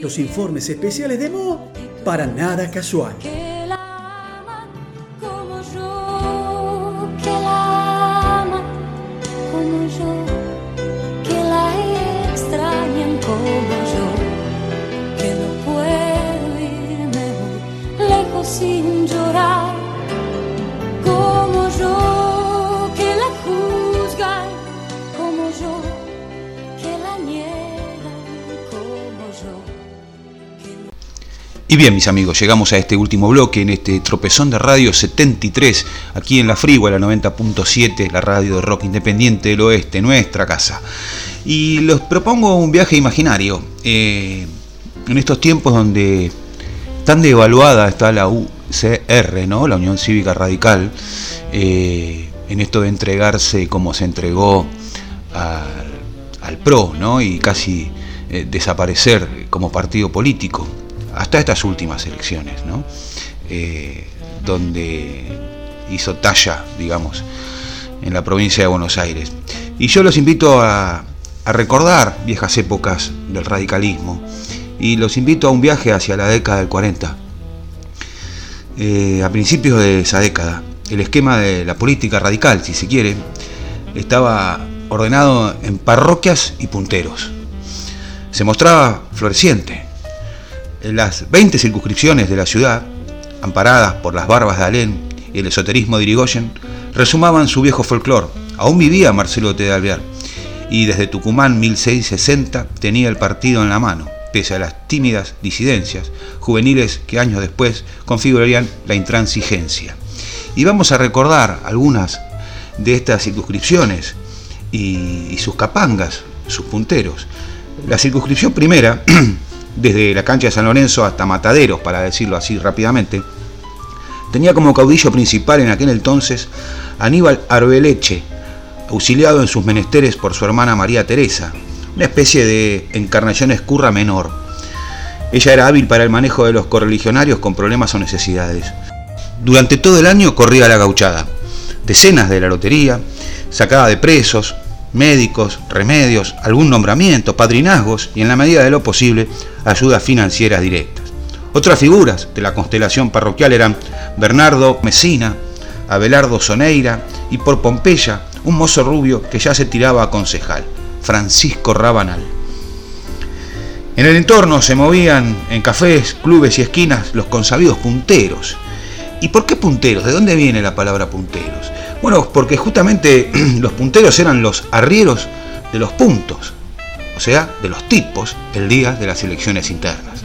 Los informes especiales de Mo para nada casual. que la Y bien, mis amigos, llegamos a este último bloque en este tropezón de radio 73, aquí en la Frigua, la 90.7, la radio de rock independiente del oeste, nuestra casa. Y les propongo un viaje imaginario. eh, en estos tiempos donde tan devaluada está la UCR, ¿no? la Unión Cívica Radical, eh, en esto de entregarse como se entregó al, PRO, ¿no? y casi eh, desaparecer como partido político hasta estas últimas elecciones, ¿no? Eh, donde hizo talla, digamos, en la provincia de Buenos Aires. Y yo los invito a, recordar viejas épocas del radicalismo y los invito a un viaje hacia la década del 40. Eh, a principios de esa década, el esquema de la política radical, si se quiere, estaba ordenado en parroquias y punteros. Se mostraba floreciente. Las 20 circunscripciones de la ciudad, amparadas por las barbas de Alén y el esoterismo de Irigoyen, resumaban su viejo folclore. Aún vivía Marcelo T. de Alvear y desde Tucumán 1660 tenía el partido en la mano, pese a las tímidas disidencias juveniles que años después configurarían la intransigencia. Y vamos a recordar algunas de estas circunscripciones y sus capangas, sus punteros. La circunscripción primera, desde la cancha de San Lorenzo hasta Mataderos, para decirlo así rápidamente, tenía como caudillo principal en aquel entonces Aníbal Arbeleche, auxiliado en sus menesteres por su hermana María Teresa, una especie de encarnación escurra menor. Ella era hábil para el manejo de los correligionarios con problemas o necesidades. Durante todo el año corría la gauchada, decenas de la lotería, sacada de presos, médicos, remedios, algún nombramiento, padrinazgos y en la medida de lo posible ayudas financieras directas. Otras figuras de la constelación parroquial eran Bernardo Mesina, Abelardo Soneira y por Pompeya un mozo rubio que ya se tiraba a concejal, Francisco Rabanal. En el entorno se movían en cafés, clubes y esquinas los consabidos punteros. ¿Y por qué punteros? ¿De dónde viene la palabra punteros? Bueno, porque justamente los punteros eran los arrieros de los puntos, o sea, de los tipos, el día de las elecciones internas.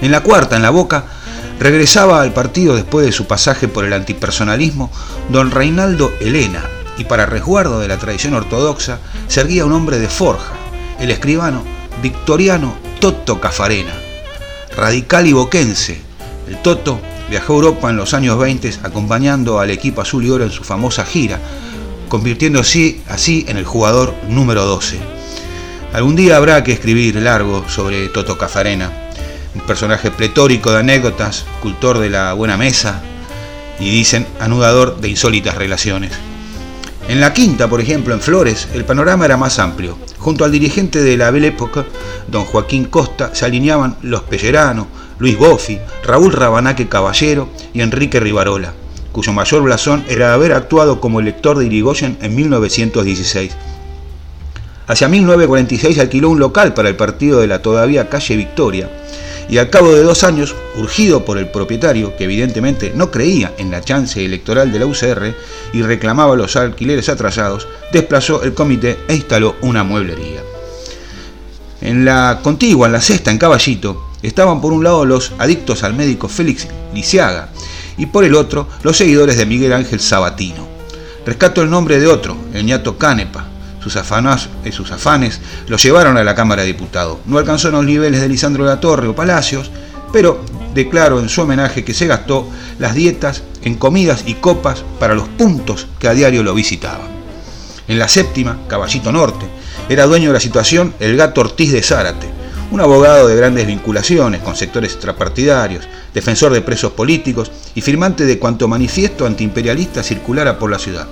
En la cuarta, en la boca, regresaba al partido después de su pasaje por el antipersonalismo don Reinaldo Elena, y para resguardo de la tradición ortodoxa se erguía un hombre de forja, el escribano Victoriano Toto Cafarena, radical y boquense. El Toto viajó a Europa en los años 20 acompañando al equipo azul y oro en su famosa gira, convirtiéndose así en el jugador número 12. Algún día habrá que escribir largo sobre Toto Cafarena, un personaje pletórico de anécdotas, cultor de la buena mesa y dicen anudador de insólitas relaciones. En la quinta, por ejemplo, en Flores, el panorama era más amplio. Junto al dirigente de la Belle Époque, don Joaquín Costa, se alineaban los Pellerano, Luis Boffi, Raúl Rabanaque Caballero y Enrique Rivarola, cuyo mayor blasón era haber actuado como elector de Irigoyen en 1916. Hacia 1946 alquiló un local para el partido de la todavía calle Victoria, y al cabo de dos años, urgido por el propietario, que evidentemente no creía en la chance electoral de la UCR y reclamaba los alquileres atrasados, desplazó el comité e instaló una mueblería. En la contigua, en la sexta, en Caballito, estaban por un lado los adictos al médico Félix Lisiaga y por el otro los seguidores de Miguel Ángel Sabatino. Rescato el nombre de otro, el ñato Canepa, sus, afanas, eh, sus afanes lo llevaron a la Cámara de Diputados. No alcanzó los niveles de Lisandro de la Torre o Palacios, pero declaró en su homenaje que se gastó las dietas en comidas y copas para los puntos que a diario lo visitaban. En la séptima, Caballito Norte, era dueño de la situación el gato Ortiz de Zárate, un abogado de grandes vinculaciones con sectores extrapartidarios, defensor de presos políticos y firmante de cuanto manifiesto antiimperialista circulara por la ciudad.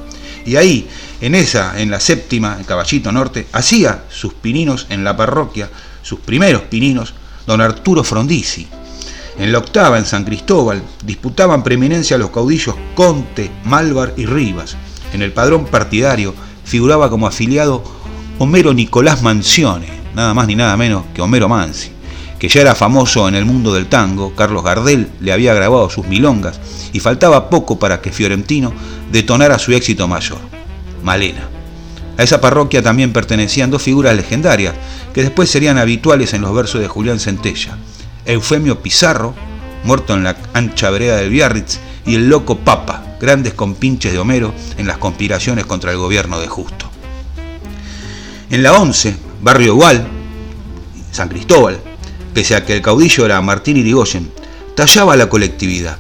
Y ahí, en esa, en la séptima, el Caballito Norte, hacía sus pininos en la parroquia, sus primeros pininos, don Arturo Frondizi. En la octava, en San Cristóbal, disputaban preeminencia los caudillos Conte, Malvar y Rivas. En el padrón partidario figuraba como afiliado Homero Nicolás Mancione, nada más ni nada menos que Homero Mansi, que ya era famoso en el mundo del tango, Carlos Gardel le había grabado sus milongas y faltaba poco para que Fiorentino detonara su éxito mayor, Malena. A esa parroquia también pertenecían dos figuras legendarias que después serían habituales en los versos de Julián Centella, Eufemio Pizarro, muerto en la ancha vereda del Biarritz, y el loco Papa, grandes compinches de Homero en las conspiraciones contra el gobierno de Justo. En la 11, barrio igual, San Cristóbal, pese a que el caudillo era Martín Irigoyen, tallaba la colectividad.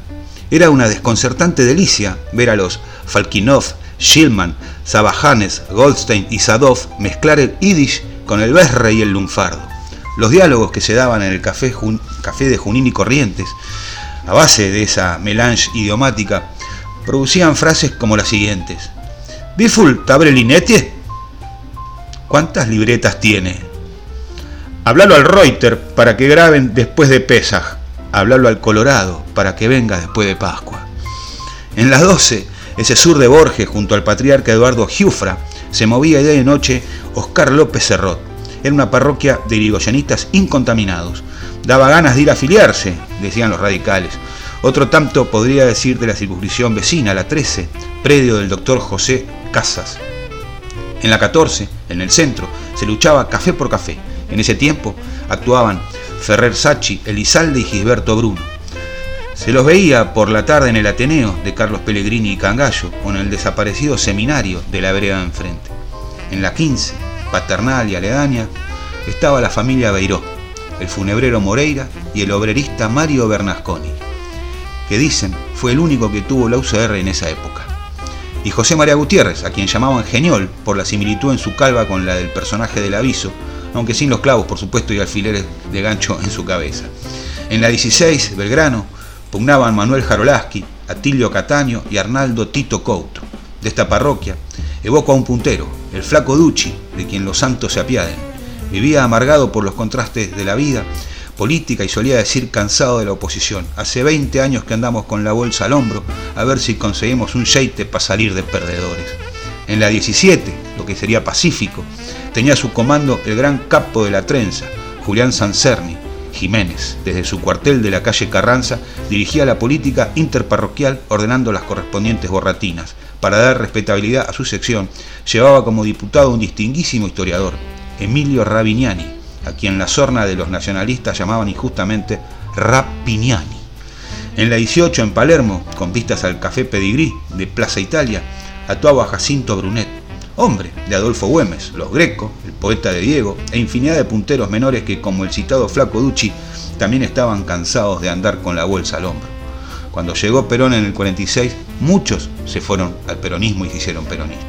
Era una desconcertante delicia ver a los Falkinov, Schillman, Sabajanes, Goldstein y Sadov mezclar el yiddish con el berre y el lunfardo. Los diálogos que se daban en el café, de Junín y Corrientes, a base de esa melange idiomática, producían frases como las siguientes. Biful tabrelinetie ¿Cuántas libretas tiene? Hablalo al Reuter para que graben después de Pesaj. Hablalo al Colorado para que venga después de Pascua. En las 12, ese sur de Borges junto al patriarca Eduardo Giufra, se movía día y noche Oscar López Serrot. Era una parroquia de irigoyenistas incontaminados. Daba ganas de ir a afiliarse, decían los radicales. Otro tanto podría decir de la circunscripción vecina, la 13, predio del doctor José Casas. En la 14, en el centro, se luchaba café por café. En ese tiempo actuaban Ferrer Sachi, Elizalde y Gisberto Bruno. Se los veía por la tarde en el Ateneo de Carlos Pellegrini y Cangallo, con el desaparecido seminario de la vereda enfrente. En la 15, paternal y aledaña, estaba la familia Beiró, el funebrero Moreira y el obrerista Mario Bernasconi, que dicen fue el único que tuvo la UCR en esa época y José María Gutiérrez, a quien llamaban Geniol por la similitud en su calva con la del personaje del aviso, aunque sin los clavos, por supuesto, y alfileres de gancho en su cabeza. En la 16, Belgrano, pugnaban Manuel Jarolaski, Atilio Cataño y Arnaldo Tito Couto. De esta parroquia, evoco a un puntero, el flaco Ducci, de quien los santos se apiaden. Vivía amargado por los contrastes de la vida política y solía decir cansado de la oposición. Hace 20 años que andamos con la bolsa al hombro a ver si conseguimos un sheite para salir de perdedores. En la 17, lo que sería Pacífico, tenía su comando el gran capo de la trenza, Julián Sancerni. Jiménez, desde su cuartel de la calle Carranza, dirigía la política interparroquial ordenando las correspondientes borratinas. Para dar respetabilidad a su sección, llevaba como diputado un distinguísimo historiador, Emilio Ravignani, a quien la sorna de los nacionalistas llamaban injustamente Rapiniani. En la 18, en Palermo, con vistas al Café Pedigrí de Plaza Italia, actuaba Jacinto Brunet, hombre de Adolfo Güemes, los Greco, el poeta de Diego, e infinidad de punteros menores que, como el citado Flaco Ducci, también estaban cansados de andar con la bolsa al hombro. Cuando llegó Perón en el 46, muchos se fueron al peronismo y se hicieron peronistas.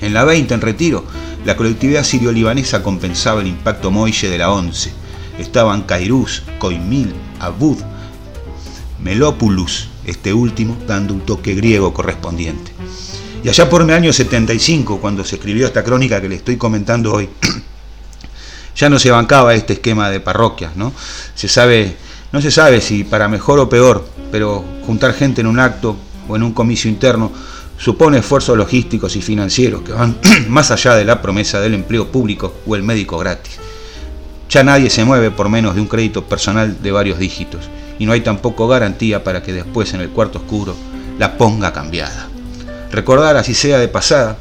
En la 20, en retiro, la colectividad sirio-libanesa compensaba el impacto moille de la ONCE. Estaban Cairús, Coimil, Abud, Melópulus, este último dando un toque griego correspondiente. Y allá por el año 75, cuando se escribió esta crónica que le estoy comentando hoy, ya no se bancaba este esquema de parroquias, ¿no? Se sabe, no se sabe si para mejor o peor, pero juntar gente en un acto o en un comicio interno supone esfuerzos logísticos y financieros que van más allá de la promesa del empleo público o el médico gratis. Ya nadie se mueve por menos de un crédito personal de varios dígitos y no hay tampoco garantía para que después en el cuarto oscuro la ponga cambiada. Recordar, así sea de pasada,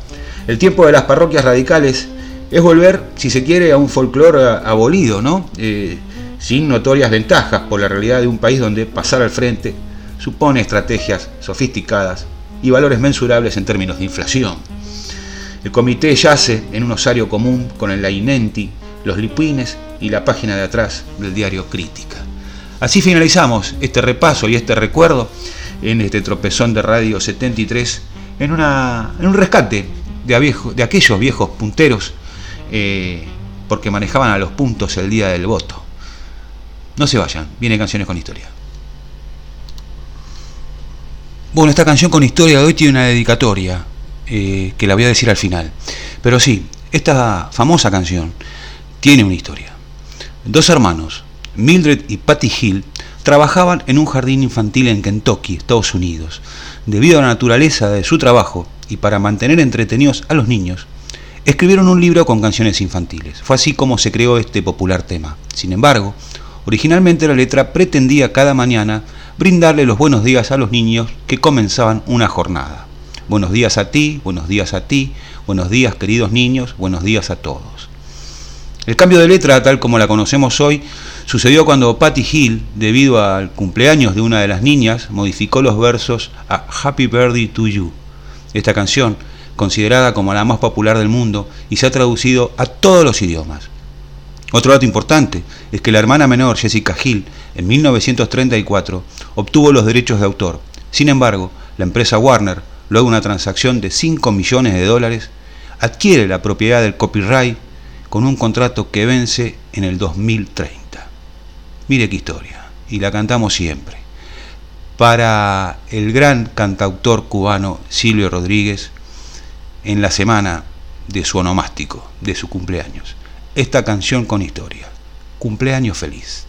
el tiempo de las parroquias radicales es volver, si se quiere, a un folclore abolido, ¿no? Eh, sin notorias ventajas por la realidad de un país donde pasar al frente supone estrategias sofisticadas y valores mensurables en términos de inflación. El comité yace en un osario común con el Lainenti, los lipines y la página de atrás del diario Crítica. Así finalizamos este repaso y este recuerdo en este tropezón de Radio 73 en, una, en un rescate de, de aquellos viejos punteros eh, porque manejaban a los puntos el día del voto. No se vayan, viene Canciones con Historia. Bueno, esta canción con historia de hoy tiene una dedicatoria eh, que la voy a decir al final. Pero sí, esta famosa canción tiene una historia. Dos hermanos, Mildred y Patty Hill, trabajaban en un jardín infantil en Kentucky, Estados Unidos. Debido a la naturaleza de su trabajo y para mantener entretenidos a los niños, escribieron un libro con canciones infantiles. Fue así como se creó este popular tema. Sin embargo, originalmente la letra pretendía cada mañana brindarle los buenos días a los niños que comenzaban una jornada. Buenos días a ti, buenos días a ti, buenos días queridos niños, buenos días a todos. El cambio de letra, tal como la conocemos hoy, sucedió cuando Patty Hill, debido al cumpleaños de una de las niñas, modificó los versos a Happy Birthday to You. Esta canción, considerada como la más popular del mundo y se ha traducido a todos los idiomas. Otro dato importante es que la hermana menor, Jessica Hill, en 1934 obtuvo los derechos de autor. Sin embargo, la empresa Warner, luego de una transacción de 5 millones de dólares, adquiere la propiedad del copyright con un contrato que vence en el 2030. Mire qué historia, y la cantamos siempre. Para el gran cantautor cubano Silvio Rodríguez, en la semana de su onomástico, de su cumpleaños esta canción con historia. Cumpleaños feliz.